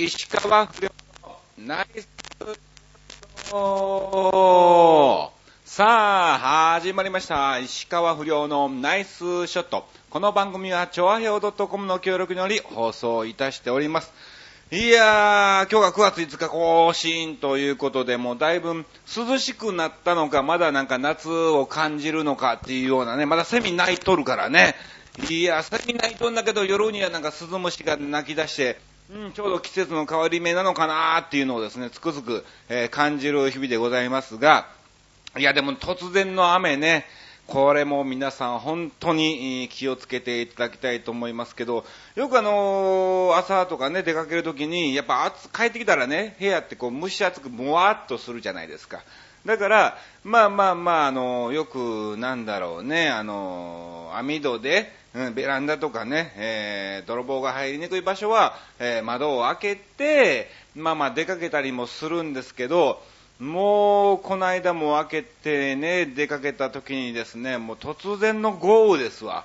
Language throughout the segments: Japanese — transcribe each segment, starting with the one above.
石川不良のナイスショットさあ、始まりました。石川不良のナイスショット。この番組は、調和表 .com の協力により放送いたしております。いやー、今日が9月5日更新ということで、もうだいぶ涼しくなったのか、まだなんか夏を感じるのかっていうようなね、まだセミ鳴いとるからね。いや、セミ鳴いとんだけど、夜にはなんかスズムシが鳴き出して、うん、ちょうど季節の変わり目なのかなっていうのをですね、つくづく、えー感じる日々でございますが、いや、でも突然の雨ね、これも皆さん本当に気をつけていただきたいと思いますけど、よくあのー朝とかね、出かけるときに、やっぱ暑帰ってきたらね、部屋ってこう蒸し暑くもわっとするじゃないですか。だから、まあまあまあ、あのよく、なんだろうね、あの網戸で、うん、ベランダとかね、えー泥棒が入りにくい場所は、えー窓を開けて、まあまあ出かけたりもするんですけど、もう、この間も開けてね、出かけた時にですね、もう突然の豪雨ですわ。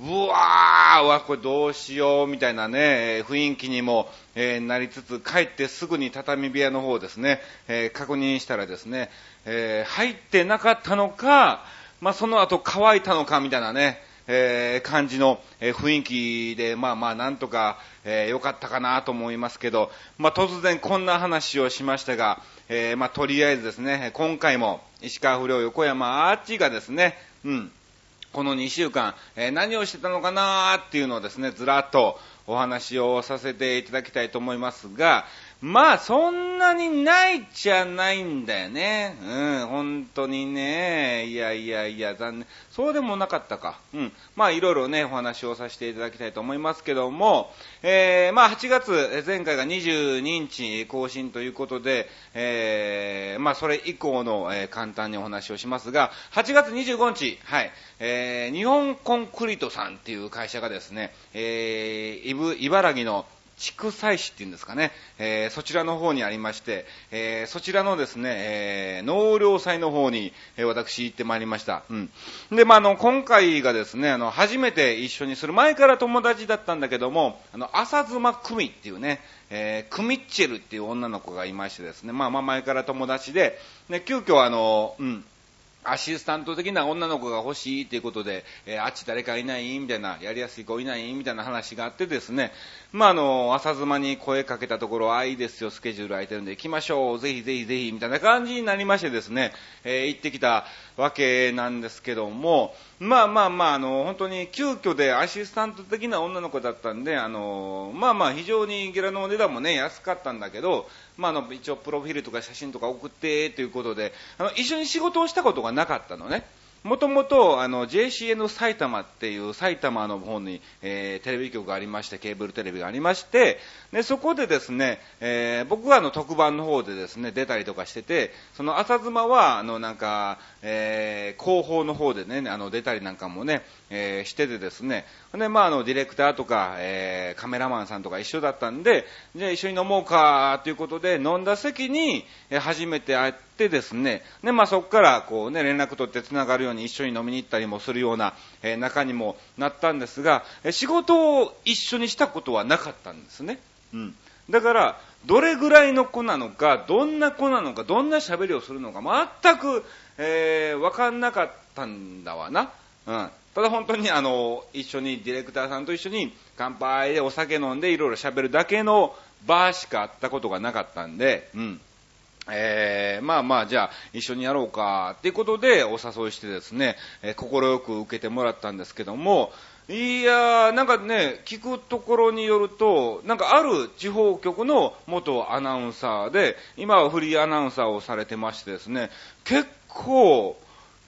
うわーわ、これどうしよう、みたいなね、雰囲気にも、えーなりつつ、帰ってすぐに畳部屋の方ですね、えー確認したらですね、えー入ってなかったのか、まあ、その後乾いたのか、みたいなね、えー感じの、え雰囲気で、まあまあ、なんとか、えー良かったかなと思いますけど、まあ、突然こんな話をしましたが、えーまあ、とりあえずですね、今回も石川不良横山アーチがですね、うん、この2週間、えー何をしてたのかなーっていうのをですね、ずらっとお話をさせていただきたいと思いますが、まあ、そんなにないっちゃないんだよね。うん、本当にね。いやいやいや、残念。そうでもなかったか。うん。まあ、いろいろね、お話をさせていただきたいと思いますけども、えー、まあ、8月、前回が22日更新ということで、えー、まあ、それ以降の、えー簡単にお話をしますが、8月25日、はい、えー、日本コンクリートさんっていう会社がですね、えー、いぶ茨城の畜産市っていうんですかね、えーそちらの方にありまして、えーそちらのですね、えー農業祭の方に、え私行ってまいりました。うん。で、まあ、あの、今回がですね、あの、初めて一緒にする、前から友達だったんだけども、あの、浅妻久美っていうね、えークミッチェルっていう女の子がいましてですね、まあまあ前から友達で、で、急遽あの、うん、アシスタント的な女の子が欲しいということで、えーあっち誰かいないみたいな、やりやすい子いないみたいな話があってですね、まあ、あの、朝妻に声かけたところ、あ、いいですよ、スケジュール空いてるんで行きましょう、ぜひぜひぜひ、みたいな感じになりましてですね、えー行ってきたわけなんですけども、まあまあまあ、あの、本当に急遽でアシスタント的な女の子だったんで、あの、まあまあ、非常にゲラのお値段もね、安かったんだけど、まあ、あの、一応プロフィールとか写真とか送って、ということで、あの、一緒に仕事をしたことがなかったのね。もともと、あの、JCN 埼玉っていう埼玉の方に、えーテレビ局がありまして、ケーブルテレビがありまして、で、そこでですね、えー僕はあの、特番の方でですね、出たりとかしてて、その朝妻は、あの、なんか、えー広報の方でね、あの、出たりなんかもね、えーしててですね、で、まあ、あの、ディレクターとか、えーカメラマンさんとか一緒だったんで、じゃあ一緒に飲もうか、ということで、飲んだ席に、えー初めて会ってですね、で、まあ、そこから、こうね、連絡取って繋がるように一緒に飲みに行ったりもするような、えー仲にもなったんですが、え仕事を一緒にしたことはなかったんですね。うん。だから、どれぐらいの子なのか、どんな子なのか、どんな喋りをするのか、全く、えー、わかんなかったんだわな。うん。ただ本当にあの、一緒にディレクターさんと一緒に乾杯でお酒飲んでいろいろ喋るだけのバーしかあったことがなかったんで、うん。えー、まあまあ、じゃあ、一緒にやろうか、っていうことでお誘いしてですね、えー、快く受けてもらったんですけども、いやー、なんかね、聞くところによると、なんかある地方局の元アナウンサーで、今はフリーアナウンサーをされてましてですね、結構、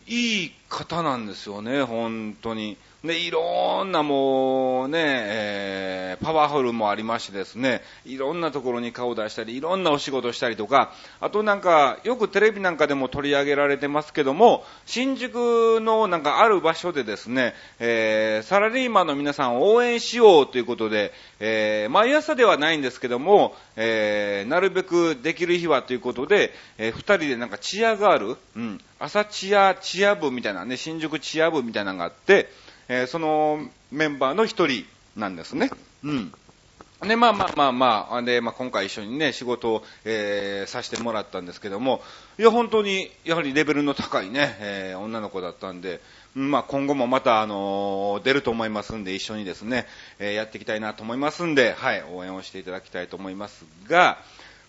いい方なんですよね、本当に。で、いろんなもうね、えーパワフルもありましてですね、いろんなところに顔を出したり、いろんなお仕事したりとか、あとなんか、よくテレビなんかでも取り上げられてますけども、新宿のなんかある場所でですね、えーサラリーマンの皆さんを応援しようということで、えー毎朝ではないんですけども、えーなるべくできる日はということで、えー二人でなんかチアガール、うん、朝チア、チア部みたいなね、新宿チア部みたいなのがあって、えーそのメンバーの一人なんですね。うん。で、まあまあまあまあ、で、まあ今回一緒にね、仕事を、えー、させてもらったんですけども、いや、本当に、やはりレベルの高いね、えー、女の子だったんで、まあ今後もまた、あのー、出ると思いますんで、一緒にですね、えー、やっていきたいなと思いますんで、はい、応援をしていただきたいと思いますが、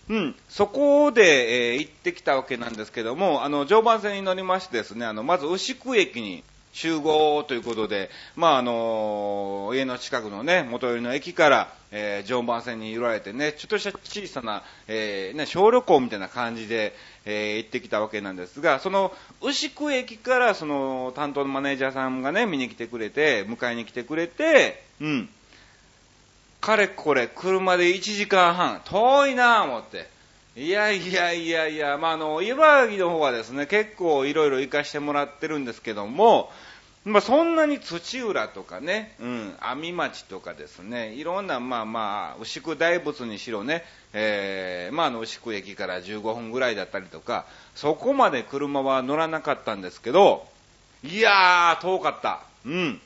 うん、そこで、えー、行ってきたわけなんですけども、あの、常磐線に乗りましてですね、あの、まず牛久駅に集合ということで、まあ、あの、家の近くのね、元寄りの駅から、えー、常磐線に揺られてね、ちょっとした小さな、えー、ね、小旅行みたいな感じで、えー、行ってきたわけなんですが、その、牛久駅から、その、担当のマネージャーさんがね、見に来てくれて、迎えに来てくれて、うん。かれこれ、車で1時間半、遠いなぁ思って。いやいやいやいや、まあ、あの、茨城の方はですね、結構いろいろ行かしてもらってるんですけども、まあ、そんなに土浦とかね、うん、網町とかですね、いろんな、まあまあ、牛久大仏にしろね、えー、まあ、の、牛久駅から15分ぐらいだったりとか、そこまで車は乗らなかったんですけど、いやー、遠かった。うん。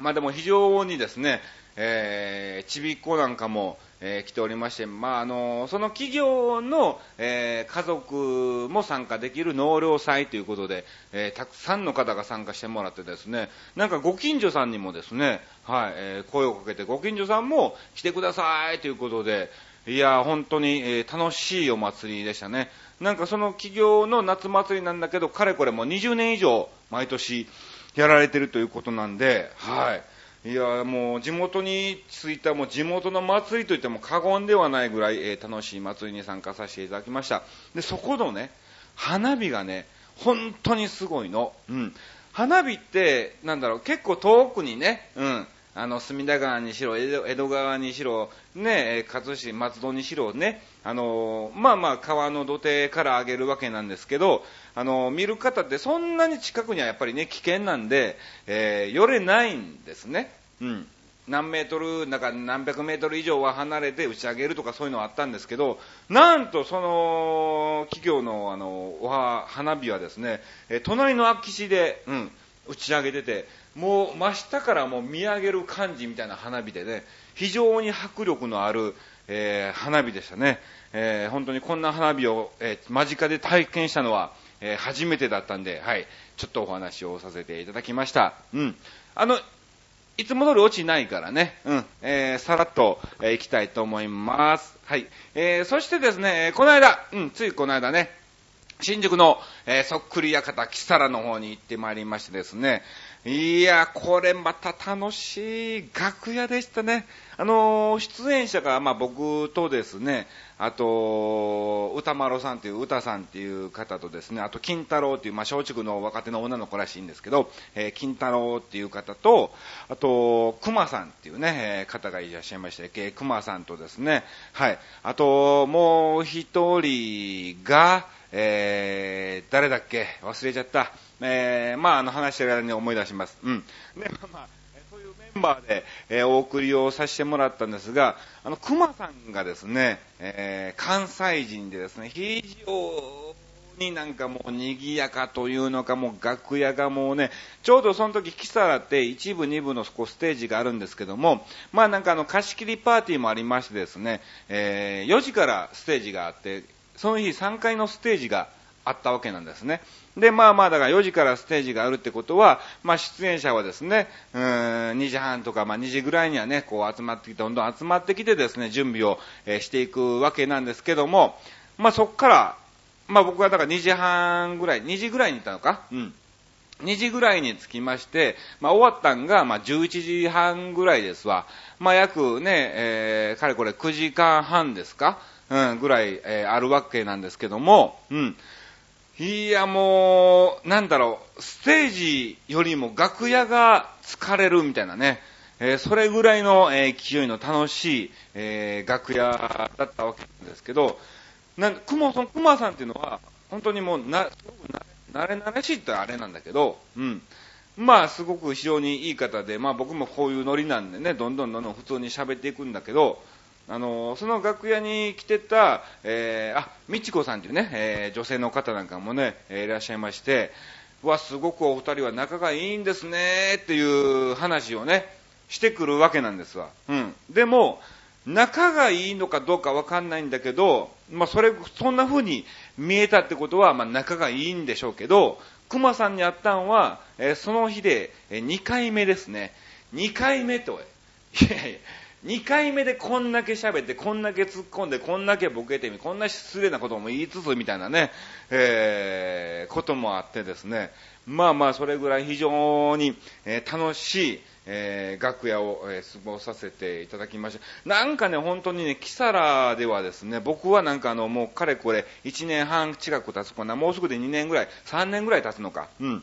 まあでも非常にですね、えー、ちびっこなんかも、えー、来ておりまして、まあ、あのその企業の、えー、家族も参加できる納涼祭ということで、えー、たくさんの方が参加してもらってですね、なんかご近所さんにもですね、はい、え声をかけてご近所さんも来てくださいということで、いや、本当に、え楽しいお祭りでしたね。なんかその企業の夏祭りなんだけど、かれこれもう20年以上毎年やられてるということなんで、はい。いやもう地元に着いたもう地元の祭りといっても過言ではないぐらい、えー、楽しい祭りに参加させていただきました。でそこのね花火がね本当にすごいの、うん、花火ってなんだろう結構遠くにね、うん、あの隅田川にしろ江戸川にしろね勝市松戸にしろねあのまあまあ川の土手から上げるわけなんですけどあの、見る方ってそんなに近くにはやっぱりね、危険なんで、えー、寄れないんですね。うん。何メートル、なんか何百メートル以上は離れて打ち上げるとかそういうのはあったんですけど、なんとその企業のあの、おは、花火はですね、え隣の空き地で、うん、打ち上げてて、もう真下からもう見上げる感じみたいな花火でね、非常に迫力のある、えー、花火でしたね。えー、本当にこんな花火を、えー、間近で体験したのは、えー、初めてだったんで、はい、ちょっとお話をさせていただきました。うん。あの、いつも通り落ちないからね、うん、えー、さらっと、えー、行きたいと思います。はい。えー、そしてですね、この間、うん、ついこの間ね、新宿の、えー、そっくり館、キサラの方に行ってまいりましてですね、いや、これまた楽しい楽屋でしたね。あの、出演者が、まあ、僕とですね、あと、歌丸さんという歌さんっていう方とですね、あと、金太郎っていう、まあ、松竹の若手の女の子らしいんですけど、えー、金太郎っていう方と、あと、熊さんっていうね、え、方がいらっしゃいまして、えー、熊さんとですね、はい、あと、もう一人が、えー、誰だっけ？忘れちゃった。えー、まあ、あの、話してる間に思い出します。うん。で、まあ、まあ、そういうメンバーで、えー、お送りをさせてもらったんですが、あの、熊さんがですね、えー、関西人でですね、非常になんかもう賑やかというのか、もう楽屋がもうね、ちょうどその時、キサラって一部、二部のこステージがあるんですけども、まあなんかあの貸し切りパーティーもありましてですね、えー、4時からステージがあって、その日3階のステージがあったわけなんですね。で、まあまあ、だから4時からステージがあるってことは、まあ出演者はですね、うん、2時半とか、まあ2時ぐらいにはね、こう集まってきて、どんどん集まってきてですね、準備を、え、していくわけなんですけども、まあそっから、まあ僕はだから2時半ぐらい、2時ぐらいに行ったのか？うん。2時ぐらいに着きまして、まあ終わったんが、まあ11時半ぐらいですわ。まあ約ね、えー、かれこれ9時間半ですか？うん、ぐらい、えー、あるわけなんですけども、うん。いや、もう、なんだろう、ステージよりも楽屋が疲れるみたいなね、えー、それぐらいの、えー、勢いの楽しい、えー、楽屋だったわけなんですけど、なんくも、その熊さんっていうのは、本当にもう、な、すごくなれなれしいってあれなんだけど、うん。まあ、すごく非常にいい方で、まあ僕もこういうノリなんでね、どんどんどんどん普通に喋っていくんだけど、あのその楽屋に来てた、えー、あ、みちこさんというね、えー、女性の方なんかもね、えー、いらっしゃいまして、わ、すごくお二人は仲がいいんですね、っていう話をね、してくるわけなんですわ。うん。でも、仲がいいのかどうかわかんないんだけど、まあ、それ、そんな風に見えたってことは、まあ、仲がいいんでしょうけど、熊さんに会ったんは、えー、その日で、えー、2回目ですね。2回目と、いやいや、2回目でこんだけ喋って、こんだけ突っ込んで、こんだけボケてみ、こんな失礼なことも言いつつみたいなね、えー、こともあってですね、まあまあ、それぐらい非常に、えー、楽しい、えー、楽屋を、えー、過ごさせていただきました。なんかね、本当にね、キサラではですね、僕はなんかあの、もうかれこれ1年半近く経つかな、もうすぐで2年ぐらい、3年ぐらい経つのか、うん。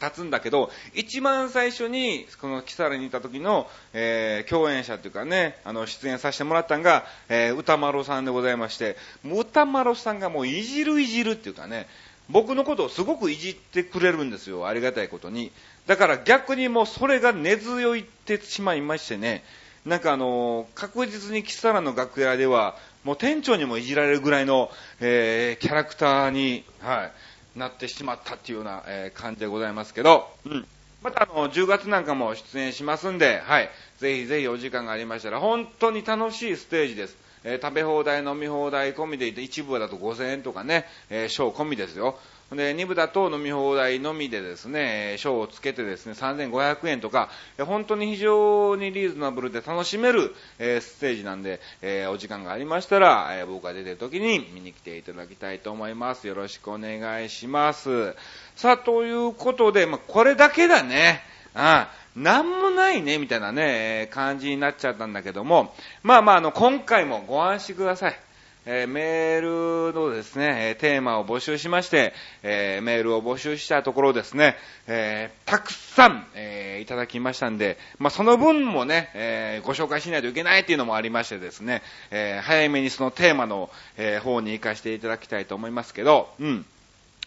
立つんだけど、一番最初に、このキサラにいた時の、えー、共演者っていうかね、あの、出演させてもらったんが、えー、歌丸さんでございまして、もう歌丸さんがもういじるいじるっていうかね、僕のことをすごくいじってくれるんですよ、ありがたいことに。だから逆にもうそれが根強いってしまいましてね、なんかあの、確実にキサラの楽屋では、もう店長にもいじられるぐらいの、えー、キャラクターに、はい、なってしまったっていうような、え感じでございますけど、うん。またあの、10月なんかも出演しますんで、はい。ぜひぜひお時間がありましたら、本当に楽しいステージです。えー、食べ放題、飲み放題込みでいて、一部だと5000円とかね、えー、ショー込みですよ。で、2部だと飲み放題のみでですね、賞をつけてですね、3500円とか、本当に非常にリーズナブルで楽しめる、えー、ステージなんで、えー、お時間がありましたら、えー、僕が出てる時に見に来ていただきたいと思います。よろしくお願いします。さあ、ということで、まあ、これだけだね。ああなんもないね、みたいなね、感じになっちゃったんだけども、まあまあ、あの、今回もご安心ください。えー、メールのですね、テーマを募集しまして、えー、メールを募集したところですね、えー、たくさん、えいただきましたんで、まあ、その分もね、えご紹介しないといけないっていうのもありましてですね、え早めにそのテーマの、え方に行かせていただきたいと思いますけど、うん。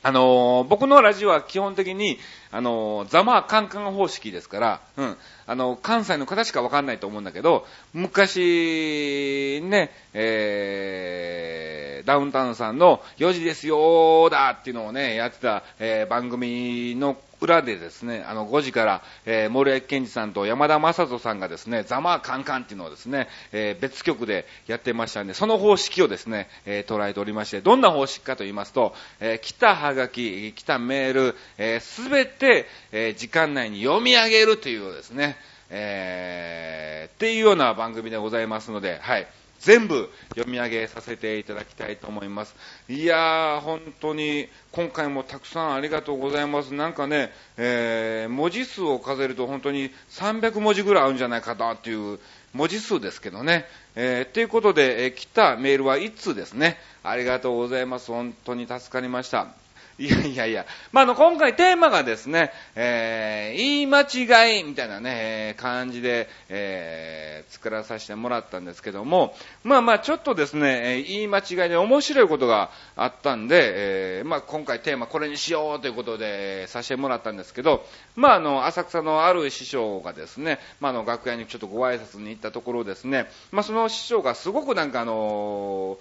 あのー、僕のラジオは基本的に、あのー、ザマーカンカン方式ですから、うん。あの、関西の方しかわかんないと思うんだけど、昔、ね、えー、ダウンタウンさんの4時ですよーだっていうのをね、やってた、えー、番組の裏でですね、あの、5時から、えー、森脇健児さんと山田正人さんがですね、ざまあカンカンっていうのをですね、えー、別局でやってましたんで、その方式をですね、えー、捉えておりまして、どんな方式かと言いますと、えー、来たハガキ、来たメール、えすべて、えー、時間内に読み上げるというですね、えー、っていうような番組でございますので、はい。全部読み上げさせていただきたいと思います。いやー、本当に今回もたくさんありがとうございます。なんかね、えー、文字数を数えると本当に300文字ぐらいあるんじゃないかなっていう文字数ですけどね。えー、ということで、えー、来たメールは1通ですね。ありがとうございます。本当に助かりました。いやいやいや。まあ、あの、今回テーマがですね、えー、言い間違いみたいなね、感じで、えー、作らさせてもらったんですけども、まあまあ、ちょっとですね、言い間違いで面白いことがあったんで、えー、まあ、今回テーマこれにしようということで、させてもらったんですけど、まあ、あの、浅草のある師匠がですね、まあ、あの、楽屋にちょっとご挨拶に行ったところですね、まあ、その師匠がすごくなんかあの、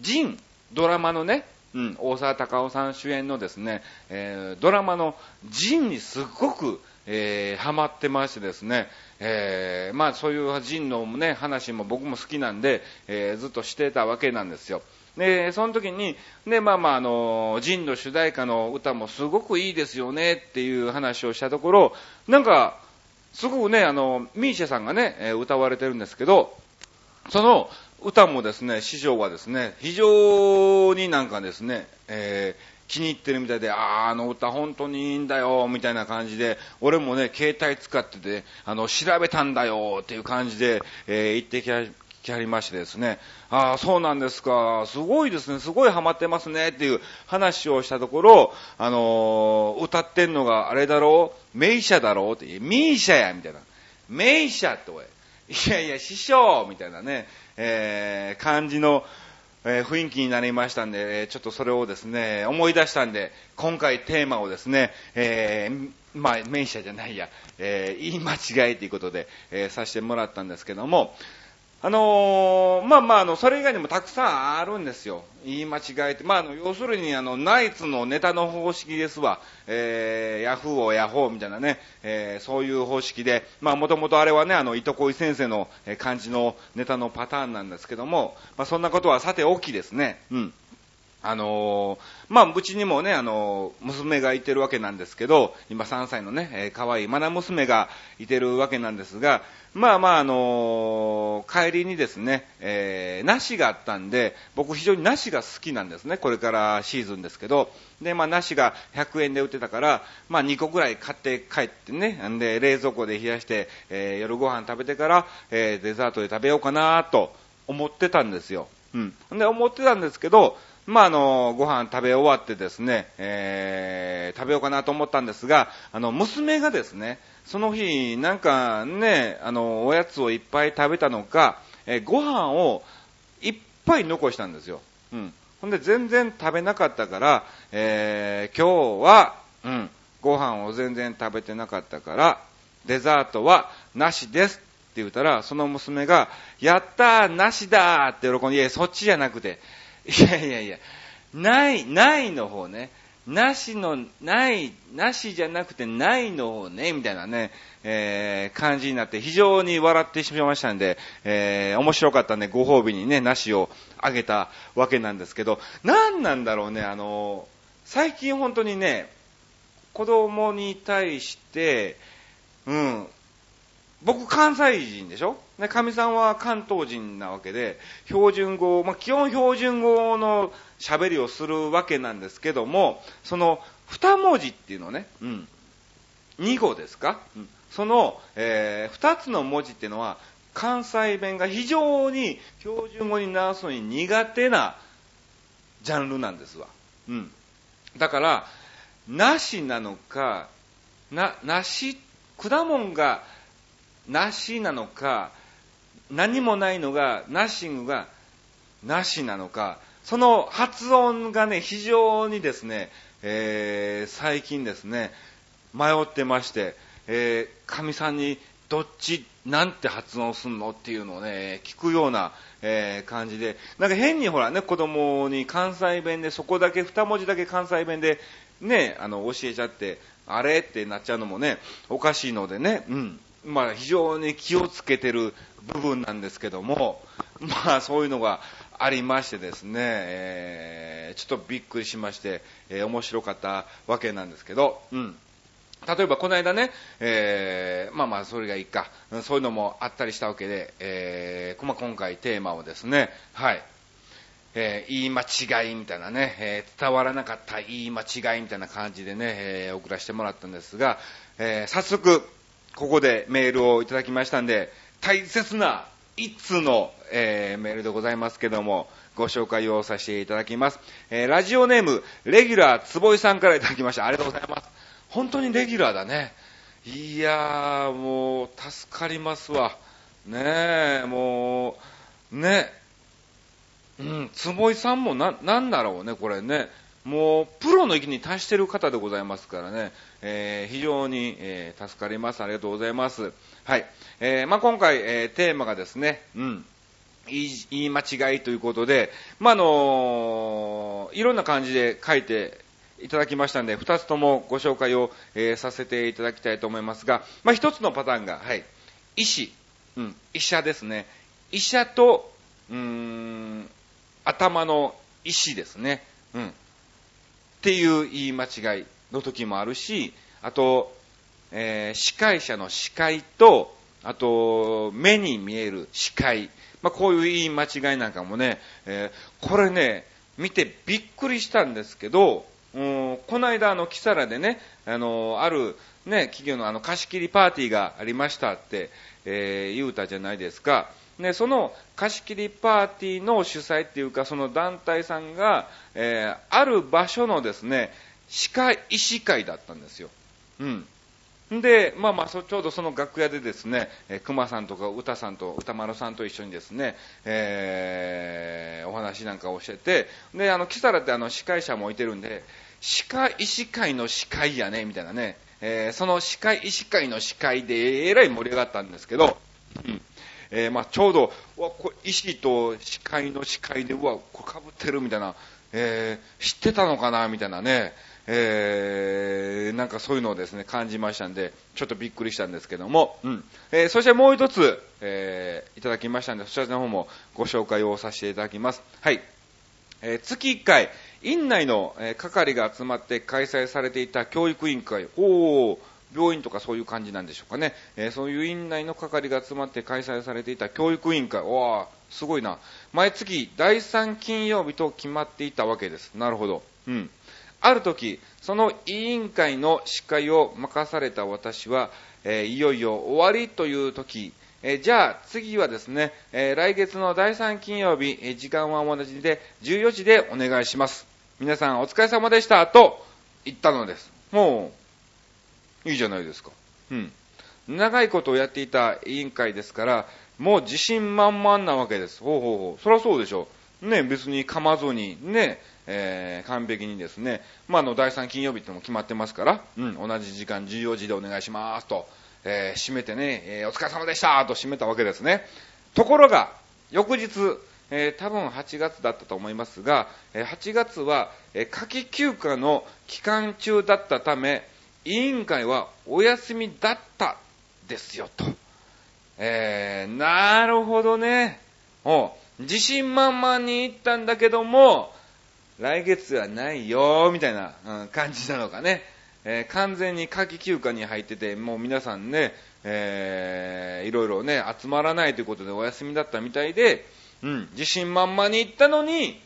ジン、ドラマのね、うん、大沢たかおさん主演のですね、えー、ドラマのジンにすっごく、えー、ハマってましてですね、えー、まあそういうジンのね、話も僕も好きなんで、えー、ずっとしてたわけなんですよ。で、その時に、ね、まあまあ、あの、ジンの主題歌の歌もすごくいいですよねっていう話をしたところ、なんか、すごくね、あの、ミーシェさんがね、歌われてるんですけど、その、歌もですね、師匠はですね、非常になんかですね、えー、気に入ってるみたいで、ああ、あの歌本当にいいんだよ、みたいな感じで、俺もね、携帯使ってて、あの、調べたんだよ、っていう感じで、えー、言ってきはきはりましてですね、ああ、そうなんですか、すごいですね、すごいハマってますね、っていう話をしたところ、あのー、歌ってんのがあれだろう、メイシャだろうって、ミーシャや、みたいな。メイシャって、おい。いやいや、師匠みたいなね、えー、感じの、えー、雰囲気になりましたんで、ちょっとそれをですね、思い出したんで、今回テーマをですね、えー、まあ、名車じゃないや、え、言い間違いということで、え、させてもらったんですけども、あのー、まあまあ、の、それ以外にもたくさんあるんですよ。言い間違えて。まあ、あの、要するに、あの、ナイツのネタの方式ですわ。えー、ヤフーをヤホーみたいなね、えー、そういう方式で、まあ、もともとあれはね、あの、糸恋先生の感じのネタのパターンなんですけども、まあ、そんなことはさておきですね。うん。あのー、まあ、うちにもね、あのー、娘がいてるわけなんですけど、今3歳のね、えー、可愛いマナ娘がいてるわけなんですが、まあまあ、あのー、帰りにですね、えー、梨があったんで、僕非常に梨が好きなんですね、これからシーズンですけど、で、まあ、梨が100円で売ってたから、まあ、2個ぐらい買って帰ってね、んで、冷蔵庫で冷やして、えー、夜ご飯食べてから、えー、デザートで食べようかなと思ってたんですよ。うん。で、思ってたんですけど、まあ、あの、ご飯食べ終わってですね、えー、食べようかなと思ったんですが、あの、娘がですね、その日、なんかね、あの、おやつをいっぱい食べたのか、えー、ご飯をいっぱい残したんですよ。うん。ほんで、全然食べなかったから、えー、今日は、うん、ご飯を全然食べてなかったから、デザートはなしですって言ったら、その娘が、やったー、なしだーって喜んで、いや、そっちじゃなくて、いやいやいや、ない、ないの方ね。なしの、ない、なしじゃなくてないの方ね、みたいなね、えー、感じになって非常に笑ってしまいましたんで、えー、面白かったんで、ご褒美にね、なしをあげたわけなんですけど、何なんだろうね、あの、最近本当にね、子供に対して、うん、僕関西人でしょ？で、神さんは関東人なわけで、標準語、まあ、基本標準語の喋りをするわけなんですけども、その二文字っていうのね、うん、二語ですか、うん、その、えー、二つの文字っていうのは、関西弁が非常に標準語に直すのに苦手なジャンルなんですわ。うん。だから、なしなのか、な、なし、果物がなしなのか、何もないのが、ナッシングがなしなのか、その発音がね、非常にですね、えー、最近ですね、迷ってまして、えー、神さんにどっち、なんて発音すんのっていうのをね、聞くような、えー、感じで、なんか変にほらね、子供に関西弁でそこだけ、二文字だけ関西弁で、ね、あの、教えちゃって、あれってなっちゃうのもね、おかしいのでね、うん。まあ、非常に気をつけてる部分なんですけども、まあ、そういうのがありましてですね、えー、ちょっとびっくりしまして、えー、面白かったわけなんですけど、うん。例えばこの間ね、えー、まあまあそれがいいか、そういうのもあったりしたわけで、えー、まあ、今回テーマをですね、はい、えー、言い間違いみたいなね、えー、伝わらなかった言い間違いみたいな感じでね、えー、送らせてもらったんですが、え早速、ここでメールをいただきましたんで、大切な一通の、えー、メールでございますけども、ご紹介をさせていただきます。えー、ラジオネーム、レギュラーつぼいさんからいただきました。ありがとうございます。本当にレギュラーだね。いやー、もう、助かりますわ。ねえ、もう、ねうん、つぼいさんもな、なんだろうね、これね。もう、プロの域に達してる方でございますからね、えー、非常に、えー、助かります。ありがとうございます。はい。えー、まあ、今回、えー、テーマがですね、うん、言い間違いということで、まあ、あのいろんな感じで書いていただきましたんで、二つともご紹介を、えー、させていただきたいと思いますが、まあ、一つのパターンが、はい、医師、うん、医者ですね。医者と、うーん、頭の医師ですね。うん。っていう言い間違いの時もあるし、あと、えー、司会者の司会と、あと、目に見える視界。まあ、こういう言い間違いなんかもね、えー、これね、見てびっくりしたんですけど、うん、この間、あの、キサラでね、あの、ある、ね、企業のあの、貸し切りパーティーがありましたって、えー、言うたじゃないですか。ね、その貸し切りパーティーの主催っていうか、その団体さんが、えー、ある場所のですね、歯科医師会だったんですよ。うん。で、まあまあ、ちょうどその楽屋でですね、え、熊さんとか歌さんと歌丸さんと一緒にですね、えー、お話なんかをしてて、で、あの、キサラってあの、司会者もいてるんで、歯科医師会の司会やね、みたいなね、えー、その歯科医師会の司会でえらい盛り上がったんですけど、うん。えー、まあ、ちょうど、うわ、こ石と視界の視界で、うわ、これ被ってるみたいな、えー、知ってたのかなみたいなね、えー、なんかそういうのをですね、感じましたんで、ちょっとびっくりしたんですけども、うん。えー、そしてもう一つ、えー、いただきましたんで、そちらの方もご紹介をさせていただきます。はい。えー、月1回、院内の、え、係が集まって開催されていた教育委員会、おー、病院とかそういう感じなんでしょうかね。えー、そういう院内の係が集まって開催されていた教育委員会、わー、すごいな。毎月第3金曜日と決まっていたわけです。なるほど。うん。ある時、その委員会の司会を任された私は、えー、いよいよ終わりという時、えー、じゃあ次はですね、えー、来月の第3金曜日、え時間は同じで14時でお願いします。皆さんお疲れ様でしたと言ったのです。もう、いいじゃないですか。うん。長いことをやっていた委員会ですから、もう自信満々なわけです。ほうほうほう。そりゃそうでしょう。ね、別に噛まずに、ね、えー、完璧にですね、まあ、あの、第3金曜日っても決まってますから、うん、同じ時間14時でお願いしますと、えー、閉めてね、えー、お疲れ様でしたと閉めたわけですね。ところが、翌日、えー、多分8月だったと思いますが、え、8月は、えー、夏季休暇の期間中だったため、委員会はお休みだったですよ、と。えー、なるほどね。お自信満々に言ったんだけども、来月はないよ、みたいな、うん、感じなのかね。えー、完全に夏季休暇に入ってて、もう皆さんね、えー、いろいろね、集まらないということでお休みだったみたいで、うん、自信満々に行ったのに、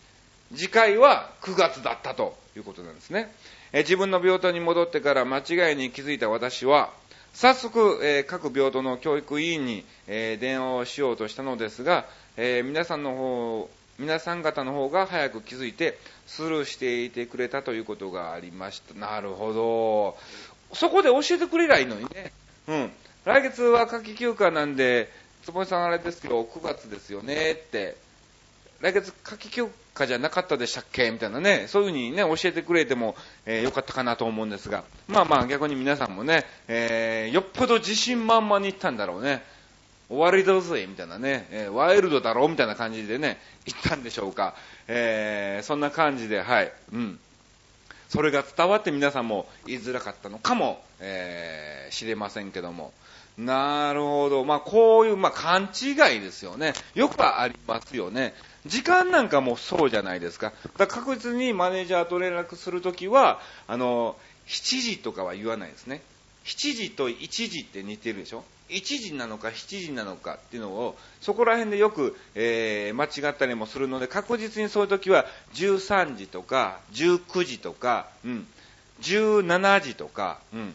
次回は9月だったということなんですね。えー、自分の病棟に戻ってから間違いに気づいた私は、早速、えー、各病棟の教育委員に、えー、電話をしようとしたのですが、えー、皆さんの方、皆さん方の方が早く気づいて、スルーしていてくれたということがありました。なるほど。そこで教えてくれりゃいいのにね。うん。来月は夏季休暇なんで、つぼさんあれですよ、9月ですよねって、来月夏季休暇じゃなかったでしたっけ？みたいなね、そういうふうにね、教えてくれても、えー、よかったかなと思うんですが、まあまあ逆に皆さんもね、えー、よっぽど自信満々に言ったんだろうね。終わりだぜ、みたいなね、えー、ワイルドだろう、みたいな感じでね、言ったんでしょうか。えー、そんな感じで、はい、うん。それが伝わって皆さんも言いづらかったのかも、えー、知れませんけども。なるほど。まあ、こういう、まあ、勘違いですよね。よくありますよね。時間なんかもそうじゃないですか。だから確実にマネージャーと連絡するときは、あの、7時とかは言わないですね。7時と1時って似てるでしょ1時なのか7時なのかっていうのを、そこら辺でよく、えー、間違ったりもするので、確実にそういう時は13時とか、19時とか、うん、17時とか、うん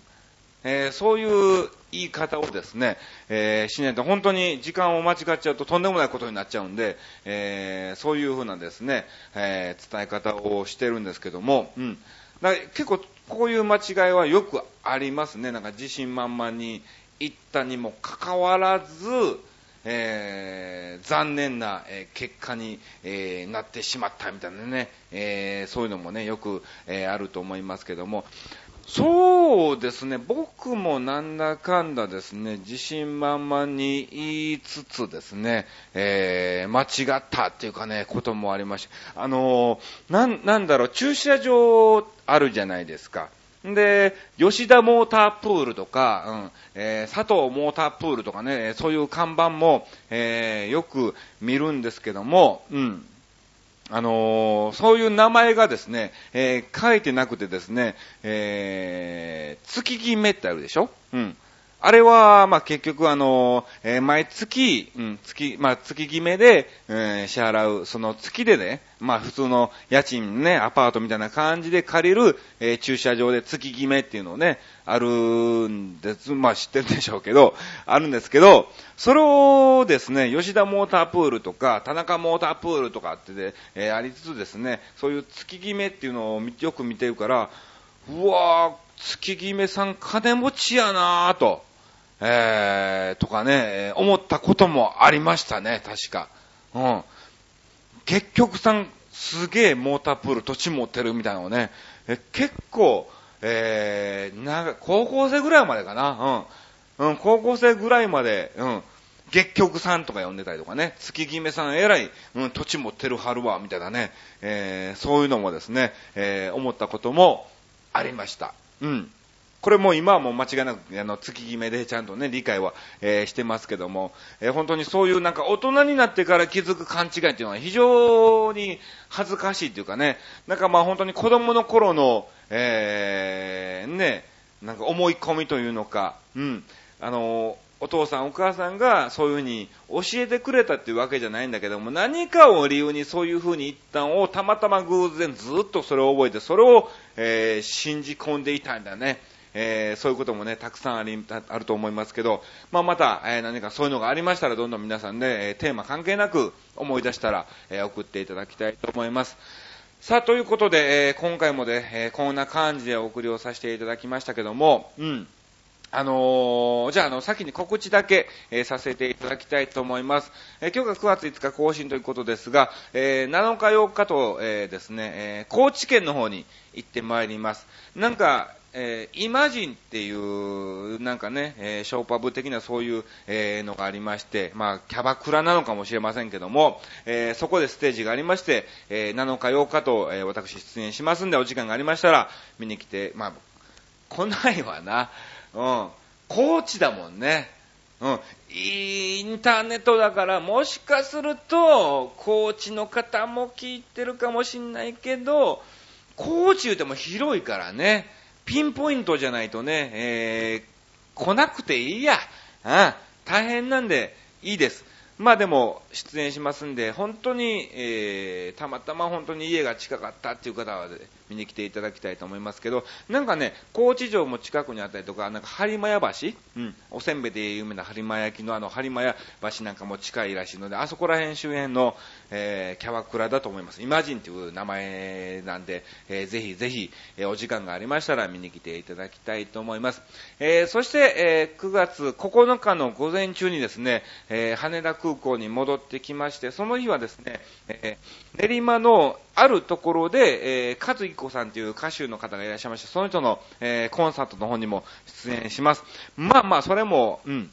えー、そういう言い方をですね、えー、しないと本当に時間を間違っちゃうととんでもないことになっちゃうんで、えー、そういうふうなですね、え伝え方をしてるんですけども、うん。だ結構こういう間違いはよくありますね。なんか自信満々に言ったにもかかわらず、えー、残念な、結果に、えー、なってしまったみたいなね、えそういうのもね、よく、えあると思いますけども、そうですね、僕もなんだかんだですね、自信満々に言いつつですね、えー、間違ったっていうかね、こともありました。あのー、なん、だろう、駐車場あるじゃないですか。で、吉田モータープールとか、うん、えー、佐藤モータープールとかね、そういう看板も、えー、よく見るんですけども、うん。あのー、そういう名前がですね、えー、書いてなくてですね、えー、月決めってあるでしょ？うん。あれは、まあ、結局あの、えー、毎月、うん、月、まあ、月決めで、えー、支払う、その月でね、まあ、普通の家賃ね、アパートみたいな感じで借りる、えー、駐車場で月決めっていうのをね、あるんです。まあ、知ってるでしょうけど、あるんですけど、それをですね、吉田モータープールとか、田中モータープールとかってで、え、ありつつですね、そういう月決めっていうのをよく見てるから、うわー、月決めさん金持ちやなーと。えー、とかね、思ったこともありましたね、確か。うん。結局さん、すげえモータープール土地持ってるみたいなのね、え結構、えー、なんか、高校生ぐらいまでかな、うん。うん、高校生ぐらいまで、うん。月曲さんとか呼んでたりとかね、月決めさん偉い、うん、土地持ってるはるわ、みたいなね、えー、そういうのもですね、えー、思ったこともありました。うん。これも今はもう間違いなく、あの、月決めでちゃんとね、理解は、えー、してますけども、えー、本当にそういうなんか大人になってから気づく勘違いっていうのは非常に恥ずかしいっていうかね、なんかまあ本当に子供の頃の、えー、ね、なんか思い込みというのか、うん、あのお父さんお母さんがそういうふうに教えてくれたっていうわけじゃないんだけども、何かを理由にそういうふうに一旦をたまたま偶然ずっとそれを覚えて、それを、えー、信じ込んでいたんだね。えー、そういうこともね、たくさんあり、あると思いますけど、まあ、また、えー、何かそういうのがありましたら、どんどん皆さんね、えテーマ関係なく思い出したら、え送っていただきたいと思います。さあ、ということで、え今回もね、えこんな感じでお送りをさせていただきましたけども、うん。あのー、じゃあ、あの、先に告知だけ、えー、させていただきたいと思います。えー、今日が9月5日更新ということですが、え7日8日と、えですね、え高知県の方に行ってまいります。なんか、えー、イマジンっていう、なんかね、えー、ショーパブ的なそういう、えー、のがありまして、まあ、キャバクラなのかもしれませんけども、え、そこでステージがありまして、え、7日8日と、え、私出演しますんで、お時間がありましたら、見に来て、まあ、来ないわな。うん。高知だもんね。うん。インターネットだから、もしかすると、高知の方も聞いてるかもしんないけど、高知言うても広いからね。ピンポイントじゃないとね、えー、来なくていいや。うん、大変なんでいいです。まあでも、出演しますんで、本当に、えー、たまたま本当に家が近かったっていう方は、見に来ていただきたいと思いますけど、なんかね、高知城も近くにあったりとか、なんか播磨屋橋、うん、おせんべいで有名な播磨焼きのあの播磨屋橋なんかも近いらしいので、あそこら辺周辺の、えー、キャバクラだと思います。イマジンという名前なんで、えー、ぜひぜひ、えー、お時間がありましたら見に来ていただきたいと思います。えー、そして、えー、9月9日の午前中にですね、えー、羽田空港に戻ってきまして、その日はですね、えー、練馬のあるところで、えー、和彦さんという歌手の方がいらっしゃいました、その人の、えー、コンサートの方にも出演します。まあまあ、それも、うん、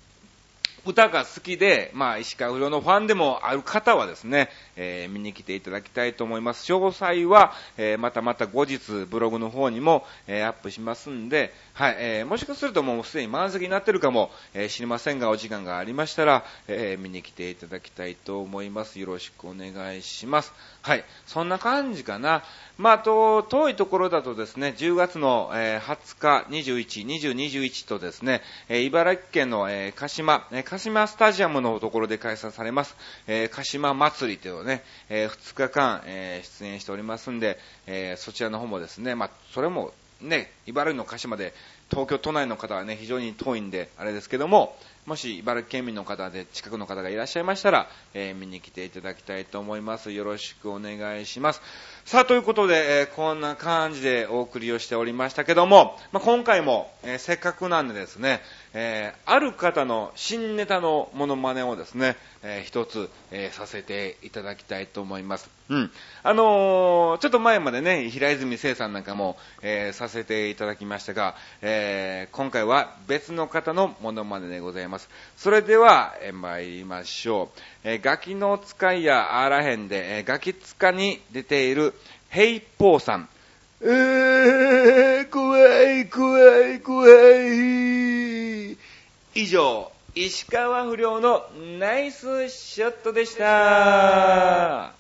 歌が好きで、まあ、石川不良のファンでもある方はですね、えー、見に来ていただきたいと思います。詳細は、えー、またまた後日ブログの方にも、えー、アップしますんで、はい、えー、もしかするともうすでに満席になってるかも、えー、知りませんが、お時間がありましたら、えー、見に来ていただきたいと思います。よろしくお願いします。はい、そんな感じかな。まあ、と、遠いところだとですね、10月の、えー、20日、21、20、21とですね、えー、茨城県の、えー、鹿島、えー、鹿島スタジアムのところで開催されます、えー、鹿島祭りというね、えー、2日間、えー、出演しておりますんで、えー、そちらの方もですね、まあ、それもね、茨城の鹿島で東京都内の方はね、非常に遠いんで、あれですけども、もし茨城県民の方で近くの方がいらっしゃいましたら、えー、見に来ていただきたいと思います。よろしくお願いします。さあ、ということで、えー、こんな感じでお送りをしておりましたけども、まあ、今回も、えー、せっかくなんでですね、えー、ある方の新ネタのモノマネをですね、えー、一つ、えー、させていただきたいと思います。うん。あのー、ちょっと前までね、平泉聖さんなんかも、えさせていただきましたが、え今回は別の方のモノマネでございます。それでは、え参りましょう。えガキの使いやあらへんで、えガキ使に出ている、ヘイポーさん。えー、怖い、怖い、怖い。以上、石川不良のナイスショットでした。